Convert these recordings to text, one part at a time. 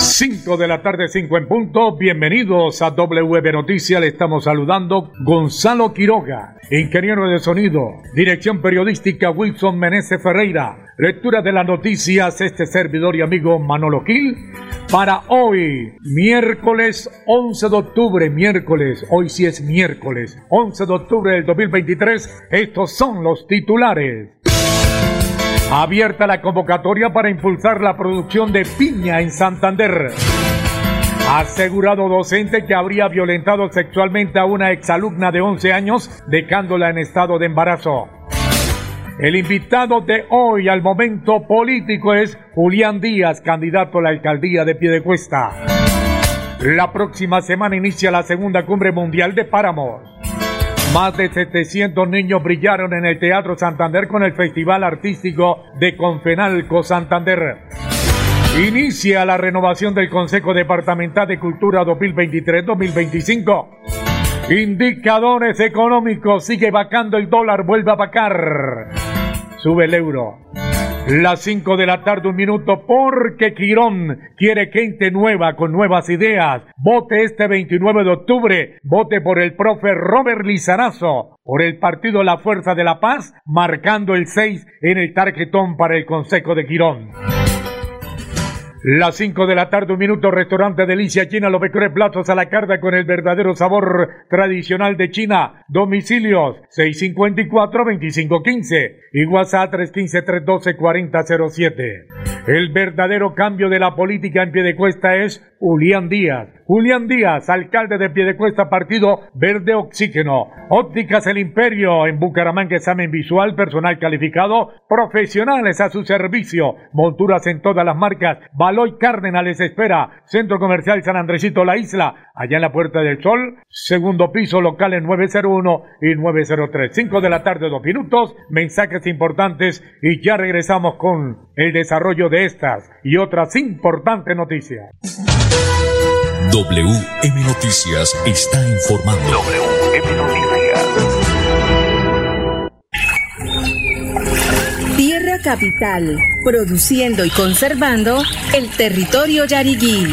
5 de la tarde, 5 en punto. Bienvenidos a WB Noticias. Le estamos saludando Gonzalo Quiroga, ingeniero de sonido, dirección periodística Wilson Meneses Ferreira, lectura de las noticias, este servidor y amigo Manolo Gil. Para hoy, miércoles 11 de octubre, miércoles, hoy sí es miércoles, 11 de octubre del 2023, estos son los titulares. Abierta la convocatoria para impulsar la producción de piña en Santander. Asegurado docente que habría violentado sexualmente a una exalumna de 11 años, dejándola en estado de embarazo. El invitado de hoy al momento político es Julián Díaz, candidato a la alcaldía de Piedecuesta. La próxima semana inicia la segunda cumbre mundial de páramos. Más de 700 niños brillaron en el Teatro Santander con el Festival Artístico de Confenalco Santander. Inicia la renovación del Consejo Departamental de Cultura 2023-2025. Indicadores económicos, sigue vacando el dólar, vuelve a vacar. Sube el euro. Las 5 de la tarde, un minuto, porque Quirón quiere gente nueva con nuevas ideas. Vote este 29 de octubre. Vote por el profe Robert Lizarazo, por el partido La Fuerza de la Paz, marcando el 6 en el tarjetón para el Consejo de Quirón. Las 5 de la tarde, un minuto, restaurante Delicia China, los mejores platos a la carta con el verdadero sabor tradicional de China. Domicilios 654-2515 y WhatsApp 315-312-4007. El verdadero cambio de la política en Piedecuesta es Julián Díaz. Julián Díaz, alcalde de Piedecuesta, partido Verde Oxígeno. Ópticas El Imperio en Bucaramanga, examen visual, personal calificado, profesionales a su servicio, monturas en todas las marcas. Baloy Cárdenas les espera. Centro Comercial San Andresito La Isla, allá en la Puerta del Sol, segundo piso, locales 901 y 903. 5 de la tarde, dos minutos, mensajes importantes y ya regresamos con el desarrollo de estas y otras importantes noticias. WM Noticias está informando. WM Noticias. Tierra Capital, produciendo y conservando el territorio yariguí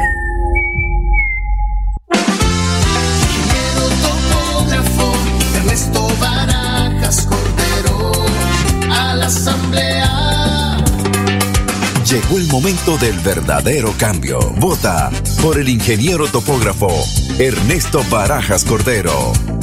Llegó el momento del verdadero cambio. Vota por el ingeniero topógrafo Ernesto Barajas Cordero.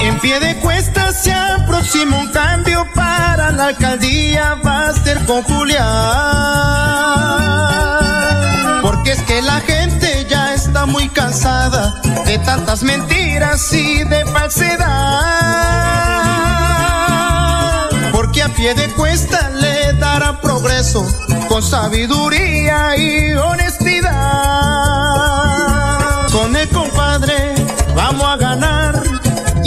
En pie de cuesta se aproxima un cambio para la alcaldía va a con Julián. Porque es que la gente ya está muy cansada de tantas mentiras y de falsedad. Porque a pie de cuesta le dará progreso con sabiduría y honestidad.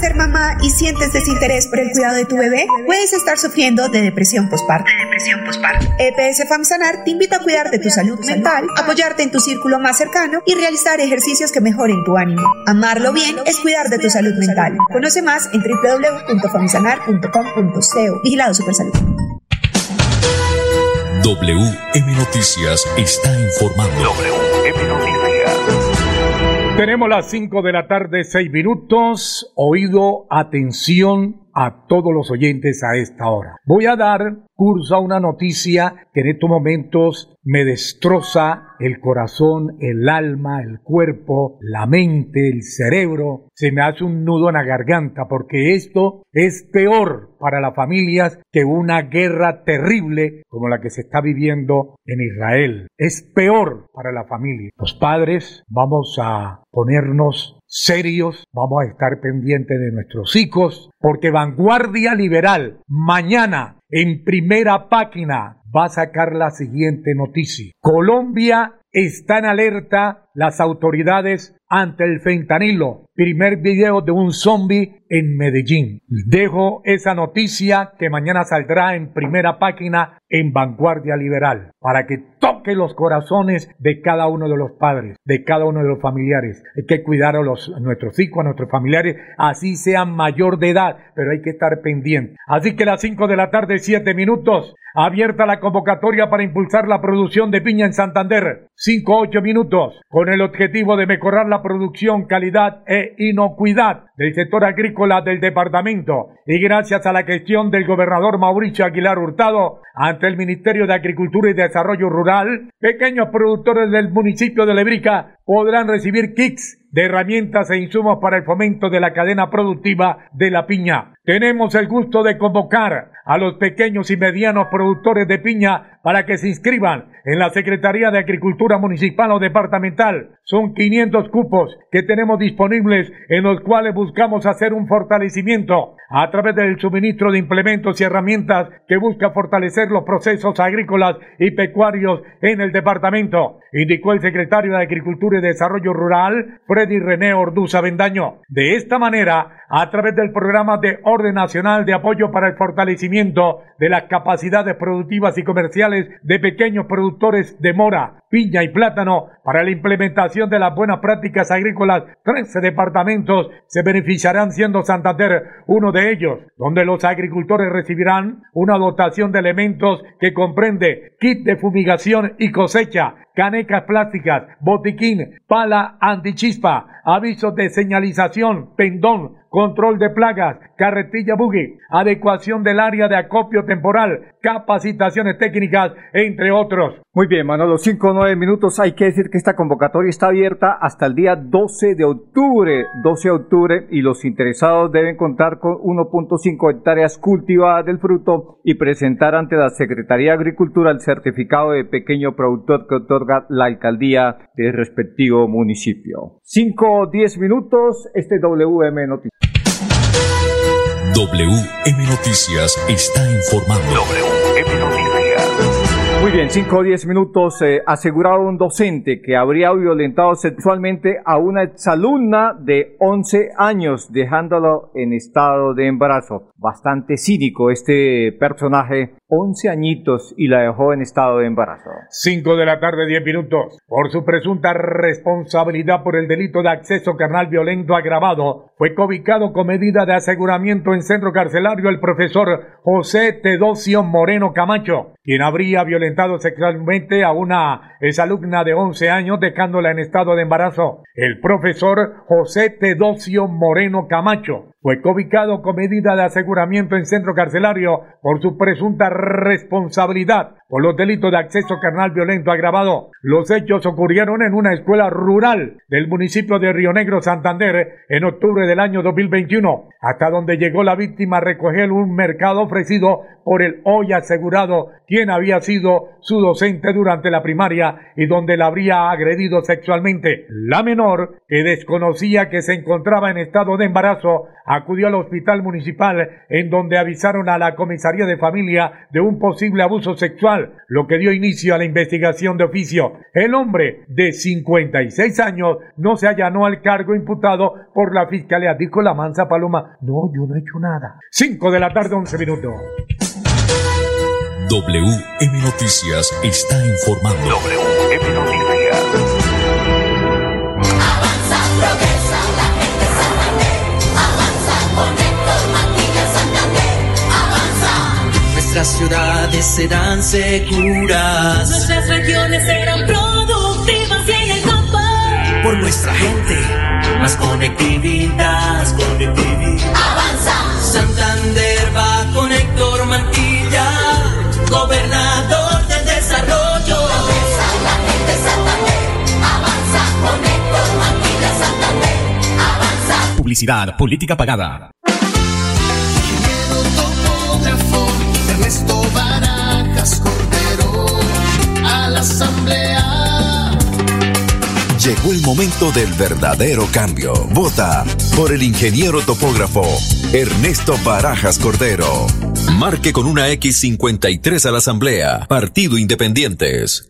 Ser mamá y sientes desinterés por el cuidado de tu bebé, puedes estar sufriendo de depresión postparto. depresión postparto. EPS FAMSANAR te invita a cuidar de tu salud mental, apoyarte en tu círculo más cercano y realizar ejercicios que mejoren tu ánimo. Amarlo bien es cuidar de tu salud mental. Conoce más en www.famsanar.com.co. Vigilado Supersalud. WM Noticias está informando. WM Noticias. Tenemos las 5 de la tarde, 6 minutos. Oído, atención a todos los oyentes a esta hora. Voy a dar curso a una noticia que en estos momentos me destroza el corazón, el alma, el cuerpo, la mente, el cerebro. Se me hace un nudo en la garganta porque esto es peor para las familias que una guerra terrible como la que se está viviendo en Israel. Es peor para la familia. Los padres vamos a ponernos serios, vamos a estar pendientes de nuestros hijos, porque Vanguardia Liberal mañana en primera página va a sacar la siguiente noticia. Colombia está en alerta las autoridades ante el fentanilo. Primer video de un zombie en Medellín. Dejo esa noticia que mañana saldrá en primera página en Vanguardia Liberal para que toque los corazones de cada uno de los padres, de cada uno de los familiares. Hay que cuidar a, los, a nuestros hijos, a nuestros familiares, así sean mayor de edad, pero hay que estar pendiente. Así que a las 5 de la tarde, 7 minutos, abierta la convocatoria para impulsar la producción de piña en Santander. 5-8 minutos, con el objetivo de mejorar la producción, calidad e inocuidad del sector agrícola del departamento y gracias a la gestión del gobernador Mauricio Aguilar Hurtado ante el Ministerio de Agricultura y Desarrollo Rural, pequeños productores del municipio de Lebrica podrán recibir kits de herramientas e insumos para el fomento de la cadena productiva de la piña. Tenemos el gusto de convocar a los pequeños y medianos productores de piña para que se inscriban en la Secretaría de Agricultura Municipal o Departamental. Son 500 cupos que tenemos disponibles en los cuales buscamos hacer un fortalecimiento a través del suministro de implementos y herramientas que busca fortalecer los procesos agrícolas y pecuarios en el departamento, indicó el secretario de Agricultura y Desarrollo Rural, Freddy René Orduza Bendaño. De esta manera, a través del programa de Orden Nacional de Apoyo para el Fortalecimiento de las Capacidades Productivas y Comerciales de Pequeños Productores de Mora, Piña y Plátano para la implementación de las buenas prácticas agrícolas, 13 departamentos se beneficiarán siendo Santander uno de ellos, donde los agricultores recibirán una dotación de elementos que comprende kit de fumigación y cosecha, canecas plásticas, botiquín, pala antichispa, avisos de señalización, pendón, control de plagas, carretilla buggy, adecuación del área de acopio temporal, capacitaciones técnicas, entre otros. Muy bien, Manolo, 5 o 9 minutos. Hay que decir que esta convocatoria está abierta hasta el día 12 de octubre, 12 de octubre, y los interesados deben contar con 1.5 hectáreas cultivadas del fruto y presentar ante la Secretaría de Agricultura el certificado de pequeño productor que otorga la alcaldía del respectivo municipio. 5 o 10 minutos, este WM Noticias. WM Noticias está informando. WM Noticias. Muy bien, 5 o 10 minutos. Eh, un docente que habría violentado sexualmente a una exalumna de 11 años, dejándolo en estado de embarazo. Bastante cínico este personaje 11 añitos y la dejó en estado de embarazo. 5 de la tarde, 10 minutos. Por su presunta responsabilidad por el delito de acceso carnal violento agravado, fue cobicado con medida de aseguramiento en centro carcelario el profesor José Tedocio Moreno Camacho, quien habría violentado sexualmente a una exalumna de 11 años dejándola en estado de embarazo. El profesor José Tedocio Moreno Camacho fue cobicado con medida de aseguramiento en centro carcelario por su presunta responsabilidad por los delitos de acceso carnal violento agravado. Los hechos ocurrieron en una escuela rural del municipio de Río Negro, Santander, en octubre del año 2021, hasta donde llegó la víctima a recoger un mercado ofrecido por el hoy asegurado, quien había sido su docente durante la primaria y donde la habría agredido sexualmente. La menor, que desconocía que se encontraba en estado de embarazo, acudió al hospital municipal en donde avisaron a la comisaría de familia de un posible abuso sexual, lo que dio inicio a la investigación de oficio. El hombre de 56 años no se allanó al cargo imputado por la fiscalía, dijo la mansa paloma. No, yo no he hecho nada. 5 de la tarde, 11 minutos. WM Noticias está informando. WM Noticias. Avanza, progresa, la gente Santander. Avanza con Héctor Santander. Avanza. Nuestras ciudades serán seguras. Nuestras regiones serán productivas y en el campo. Por nuestra gente, más conectividad. Publicidad, política pagada. topógrafo Ernesto Barajas Cordero a la asamblea. Llegó el momento del verdadero cambio. Vota por el ingeniero topógrafo Ernesto Barajas Cordero. Marque con una X53 a la Asamblea. Partido Independientes.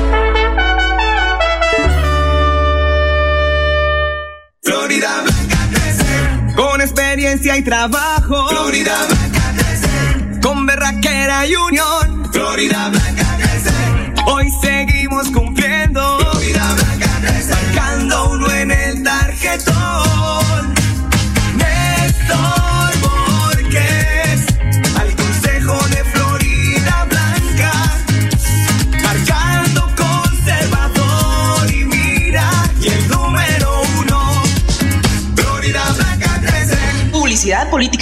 Experiencia y trabajo. Florida Blanca crece con berraquera y unión. Florida Blanca crece. Hoy seguimos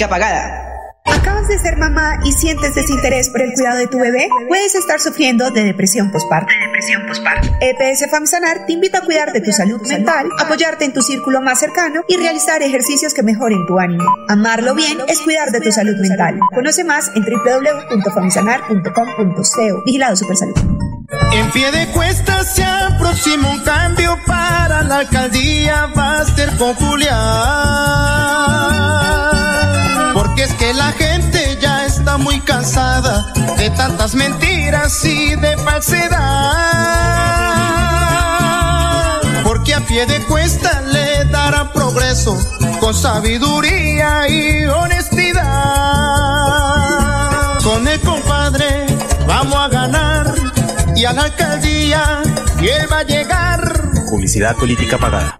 Publicidad política pagada. ¿Acabas de ser mamá y sientes desinterés por el cuidado de tu bebé? Puedes estar sufriendo de depresión postparto. depresión postparto. EPS FAMSANAR te invita a cuidar de tu salud mental, apoyarte en tu círculo más cercano y realizar ejercicios que mejoren tu ánimo. Amarlo bien es cuidar de tu salud mental. Conoce más en www.famsanar.com.co. Vigilado Supersalud. En pie de cuesta se aproxima un cambio para la alcaldía, va a Porque es que la gente ya está muy cansada de tantas mentiras y de falsedad. Porque a pie de cuesta le dará progreso con sabiduría y honestidad. Con el compadre vamos a ganar y a la alcaldía y él va a llegar. Publicidad política pagada.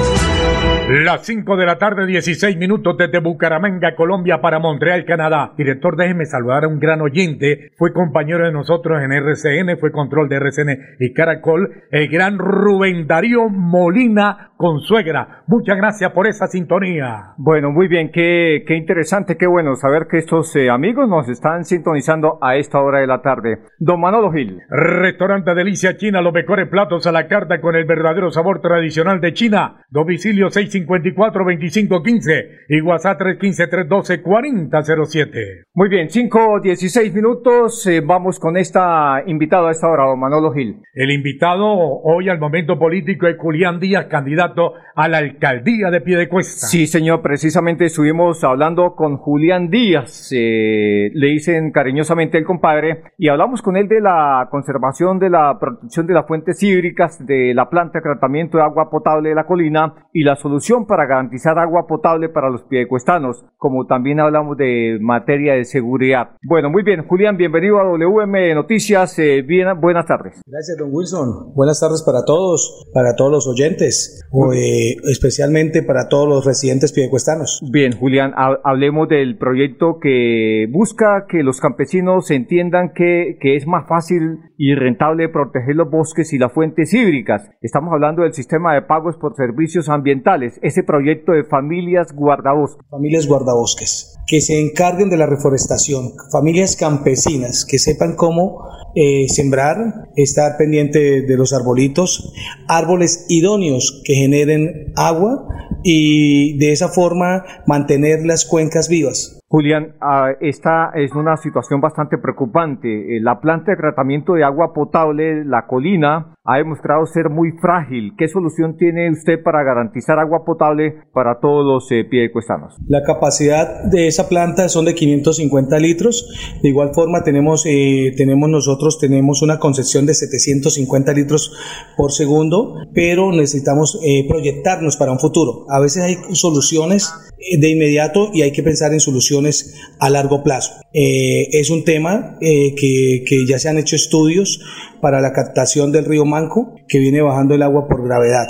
Las 5 de la tarde, 16 minutos desde Bucaramanga, Colombia, para Montreal, Canadá. Director, déjeme saludar a un gran oyente. Fue compañero de nosotros en RCN, fue control de RCN y Caracol, el gran Rubén Darío Molina Consuegra. Muchas gracias por esa sintonía. Bueno, muy bien, qué, qué interesante, qué bueno saber que estos eh, amigos nos están sintonizando a esta hora de la tarde. Don Manolo Gil. Restaurante Delicia China, los mejores platos a la carta con el verdadero sabor tradicional de China. Domicilio 654-2515 y WhatsApp 315-312-4007. Muy bien, 5, 16 minutos. eh, vamos con esta invitada a esta hora, don Manolo Gil. El invitado hoy al momento político es Julián Díaz, candidato a la alcaldía de Piedecuesta. Sí, señor, precisamente estuvimos hablando con Julián Díaz, eh, le dicen cariñosamente el compadre, y hablamos con él de la conservación, de la protección de las fuentes hídricas, de la planta de tratamiento de agua potable de la colina y la solución para garantizar agua potable para los piedecuestanos, como también hablamos de materia de seguridad. Bueno, muy bien, Julián, bienvenido a WM Noticias, eh, bien, buenas tardes. Gracias, don Wilson. Buenas tardes para todos, para todos los oyentes, o, eh, especialmente para todos los residentes piedecuestanos. Bien, Julián, ha- hablemos del proyecto que busca que los campesinos entiendan que, que es más fácil y rentable proteger los bosques y las fuentes hídricas. Estamos hablando del sistema de pagos por servicios ambientales, ese proyecto de familias guardabosques. Familias guardabosques, que se encarguen de la reforestación, familias campesinas, que sepan cómo eh, sembrar, estar pendiente de los arbolitos, árboles idóneos que generen agua y de esa forma mantener las cuencas vivas. Julián, ah, esta es una situación bastante preocupante. Eh, La planta de tratamiento de agua potable, la colina, ha demostrado ser muy frágil. ¿Qué solución tiene usted para garantizar agua potable para todos los eh, piedecuestanos? La capacidad de esa planta son de 550 litros. De igual forma tenemos, eh, tenemos nosotros tenemos una concesión de 750 litros por segundo, pero necesitamos eh, proyectarnos para un futuro. A veces hay soluciones de inmediato y hay que pensar en soluciones a largo plazo. Eh, es un tema eh, que, que ya se han hecho estudios para la captación del río Manco, que viene bajando el agua por gravedad.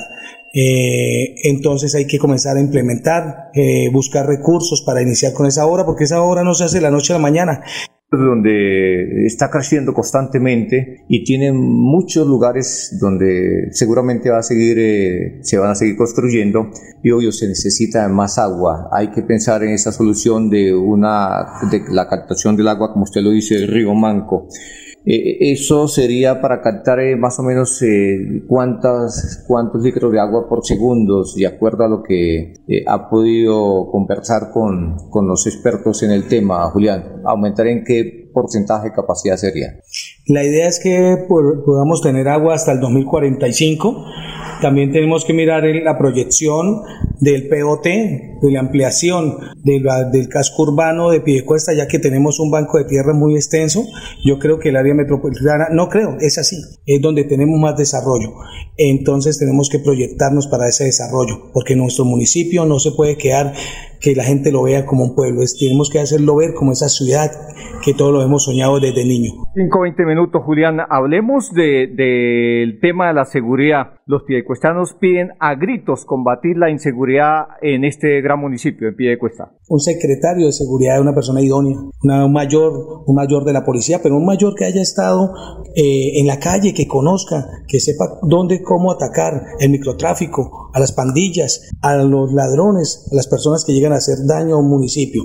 Eh, entonces hay que comenzar a implementar, eh, buscar recursos para iniciar con esa obra, porque esa obra no se hace de la noche a la mañana. Donde está creciendo constantemente y tiene muchos lugares donde seguramente va a seguir, eh, se van a seguir construyendo y obvio se necesita más agua. Hay que pensar en esa solución de una de la captación del agua, como usted lo dice, del río Manco. Eh, eso sería para captar eh, más o menos eh, cuántas, cuántos litros de agua por segundo, de acuerdo a lo que eh, ha podido conversar con, con los expertos en el tema, Julián. ¿Aumentar en qué porcentaje de capacidad sería? La idea es que podamos tener agua hasta el 2045. También tenemos que mirar la proyección del POT, de la ampliación del casco urbano de Piedecuesta, ya que tenemos un banco de tierra muy extenso. Yo creo que el área metropolitana, no creo, es así, es donde tenemos más desarrollo. Entonces tenemos que proyectarnos para ese desarrollo, porque nuestro municipio no se puede quedar que la gente lo vea como un pueblo, es, tenemos que hacerlo ver como esa ciudad que todos lo hemos soñado desde niño. 5, 20 minutos, Julián. Hablemos de- del tema de la seguridad. Los piedecuestanos piden a gritos combatir la inseguridad seguridad en este gran municipio, en Piedecuesta? Un secretario de seguridad de una persona idónea, un mayor, un mayor de la policía, pero un mayor que haya estado eh, en la calle, que conozca, que sepa dónde, cómo atacar el microtráfico, a las pandillas, a los ladrones, a las personas que llegan a hacer daño a un municipio.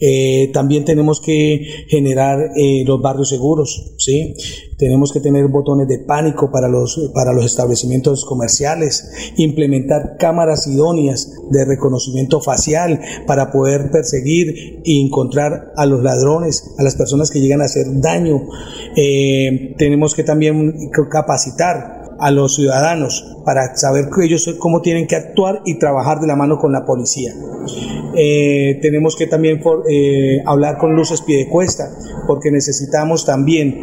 Eh, también tenemos que generar eh, los barrios seguros, ¿sí? Tenemos que tener botones de pánico para los, para los establecimientos comerciales, implementar cámaras idóneas de reconocimiento facial para poder perseguir e encontrar a los ladrones, a las personas que llegan a hacer daño. Eh, tenemos que también capacitar a los ciudadanos para saber ellos cómo tienen que actuar y trabajar de la mano con la policía. Eh, tenemos que también eh, hablar con luces pie de cuesta, porque necesitamos también,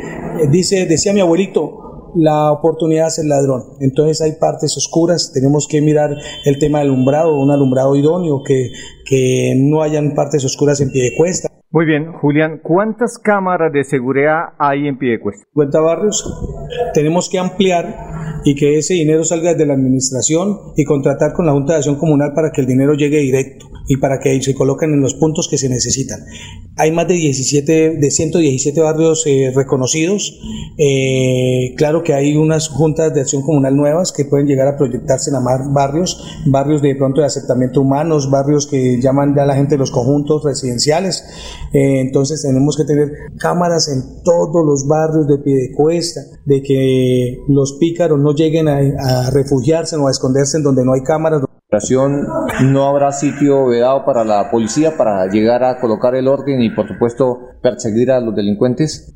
dice, decía mi abuelito, la oportunidad es el ladrón. Entonces hay partes oscuras, tenemos que mirar el tema del alumbrado, un alumbrado idóneo, que, que no hayan partes oscuras en pie de cuesta. Muy bien, Julián, ¿cuántas cámaras de seguridad hay en Piedecuesta? Cuenta barrios, tenemos que ampliar y que ese dinero salga de la administración y contratar con la Junta de Acción Comunal para que el dinero llegue directo y para que se coloquen en los puntos que se necesitan. Hay más de 17, de 117 barrios eh, reconocidos. Eh, claro que hay unas juntas de acción comunal nuevas que pueden llegar a proyectarse en más barrios, barrios de pronto de aceptamiento humanos, barrios que llaman ya la gente los conjuntos residenciales. Eh, entonces tenemos que tener cámaras en todos los barrios de Piedecuesta, de que los pícaros no lleguen a, a refugiarse o a esconderse en donde no hay cámaras no habrá sitio vedado para la policía para llegar a colocar el orden y por supuesto perseguir a los delincuentes?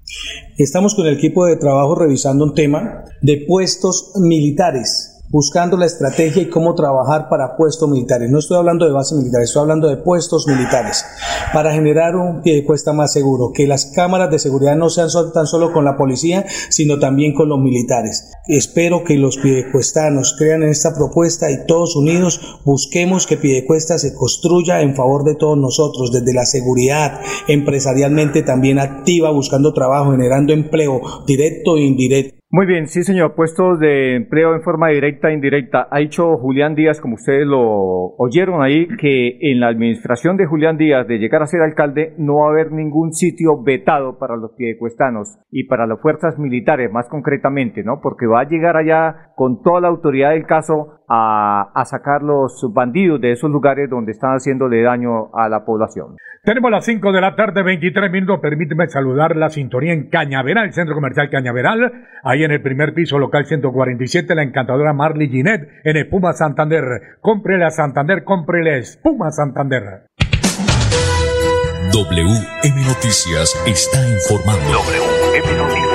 Estamos con el equipo de trabajo revisando un tema de puestos militares buscando la estrategia y cómo trabajar para puestos militares. No estoy hablando de bases militares, estoy hablando de puestos militares para generar un pie de cuesta más seguro, que las cámaras de seguridad no sean tan solo con la policía, sino también con los militares. Espero que los piedecuestanos crean en esta propuesta y todos unidos busquemos que Piedecuesta se construya en favor de todos nosotros, desde la seguridad, empresarialmente también activa, buscando trabajo, generando empleo directo e indirecto. Muy bien, sí señor, puestos de empleo en forma directa e indirecta. Ha dicho Julián Díaz, como ustedes lo oyeron ahí, que en la administración de Julián Díaz de llegar a ser alcalde no va a haber ningún sitio vetado para los piedecuestanos y para las fuerzas militares más concretamente, ¿no? Porque va a llegar allá con toda la autoridad del caso a, a sacar los bandidos de esos lugares donde están haciéndole daño a la población. Tenemos las 5 de la tarde, 23 minutos. Permíteme saludar la sintonía en Cañaveral, Centro Comercial Cañaveral. Ahí en el primer piso, local 147, la encantadora Marley Ginet en Espuma Santander. Cómprele a Santander, cómprele Espuma Santander. WM Noticias está informando. WM Noticias.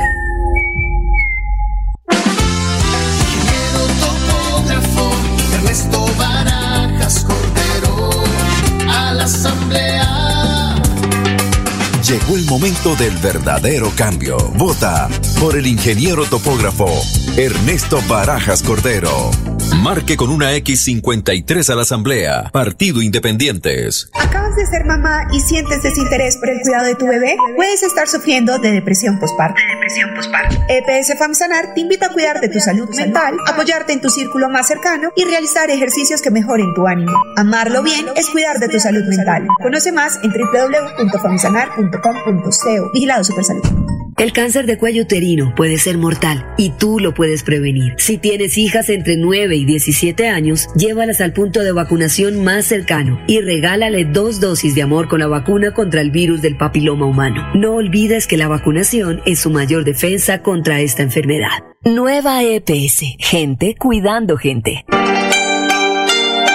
Llegó el momento del verdadero cambio. Vota por el ingeniero topógrafo Ernesto Barajas Cordero. Marque con una X53 a la Asamblea. Partido Independientes. ¿Acabas de ser mamá y sientes desinterés por el cuidado de tu bebé? Puedes estar sufriendo de depresión postparto. depresión postparto. EPS FAMSANAR te invita a cuidar de tu salud mental, apoyarte en tu círculo más cercano y realizar ejercicios que mejoren tu ánimo. Amarlo bien es cuidar de tu salud mental. Conoce más en www.famsanar.com.co. Vigilado Supersalud. El cáncer de cuello uterino puede ser mortal y tú lo puedes prevenir. Si tienes hijas entre 9 y 17 años, llévalas al punto de vacunación más cercano y regálale dos dosis de amor con la vacuna contra el virus del papiloma humano. No olvides que la vacunación es su mayor defensa contra esta enfermedad. Nueva EPS. Gente cuidando gente.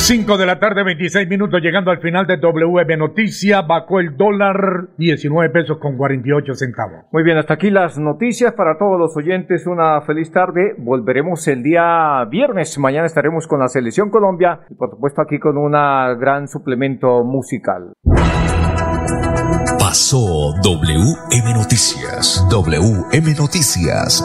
5 de la tarde, 26 minutos, llegando al final de WM Noticias, bajó el dólar 19 pesos con 48 centavos. Muy bien, hasta aquí las noticias para todos los oyentes. Una feliz tarde. Volveremos el día viernes. Mañana estaremos con la Selección Colombia y por supuesto aquí con un gran suplemento musical. Pasó WM Noticias. WM Noticias.